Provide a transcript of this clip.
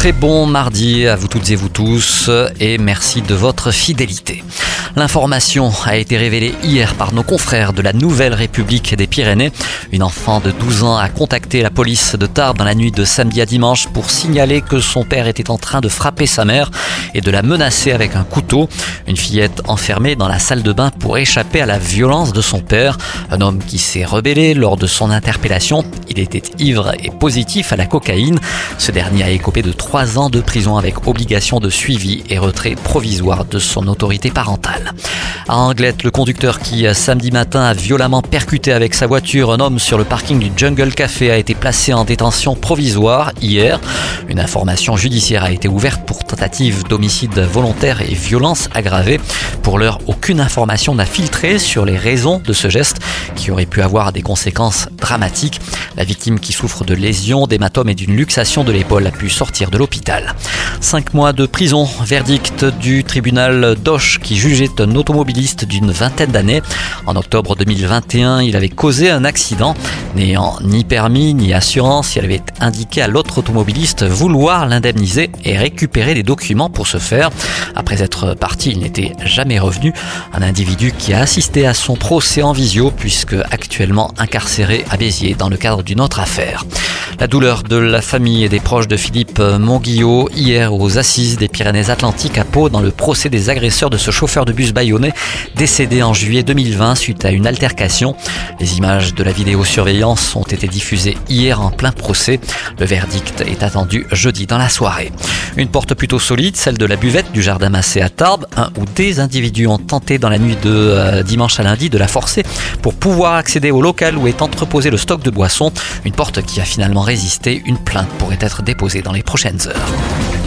Très bon mardi à vous toutes et vous tous et merci de votre fidélité. L'information a été révélée hier par nos confrères de la Nouvelle République des Pyrénées. Une enfant de 12 ans a contacté la police de Tarbes dans la nuit de samedi à dimanche pour signaler que son père était en train de frapper sa mère et de la menacer avec un couteau. Une fillette enfermée dans la salle de bain pour échapper à la violence de son père. Un homme qui s'est rebellé lors de son interpellation. Était ivre et positif à la cocaïne. Ce dernier a écopé de 3 ans de prison avec obligation de suivi et retrait provisoire de son autorité parentale. À Anglette, le conducteur qui, samedi matin, a violemment percuté avec sa voiture un homme sur le parking du Jungle Café a été placé en détention provisoire hier. Une information judiciaire a été ouverte pour tentative d'homicide volontaire et violence aggravée. Pour l'heure, aucune information n'a filtré sur les raisons de ce geste qui aurait pu avoir des conséquences dramatiques. La victime qui souffre de lésions, d'hématomes et d'une luxation de l'épaule a pu sortir de l'hôpital. Cinq mois de prison, verdict du tribunal d'Oche qui jugeait un automobiliste d'une vingtaine d'années. En octobre 2021, il avait causé un accident. N'ayant ni permis ni assurance, il avait indiqué à l'autre automobiliste vouloir l'indemniser et récupérer les documents pour ce faire. Après être parti, il n'était jamais revenu. Un individu qui a assisté à son procès en visio puisque actuellement incarcéré à Béziers dans le cadre d'une autre affaire. La douleur de la famille et des proches de Philippe Monguillot hier aux assises des Pyrénées-Atlantiques à Pau dans le procès des agresseurs de ce chauffeur de bus bayonnais décédé en juillet 2020 suite à une altercation. Les images de la vidéosurveillance ont été diffusées hier en plein procès. Le verdict est attendu jeudi dans la soirée. Une porte plutôt solide, celle de la buvette du jardin Massé à Tarbes. Un ou des individus ont tenté dans la nuit de euh, dimanche à lundi de la forcer pour pouvoir accéder au local où est entreposé le stock de boissons. Une porte qui a finalement résisté. Une plainte pourrait être déposée dans les prochaines heures.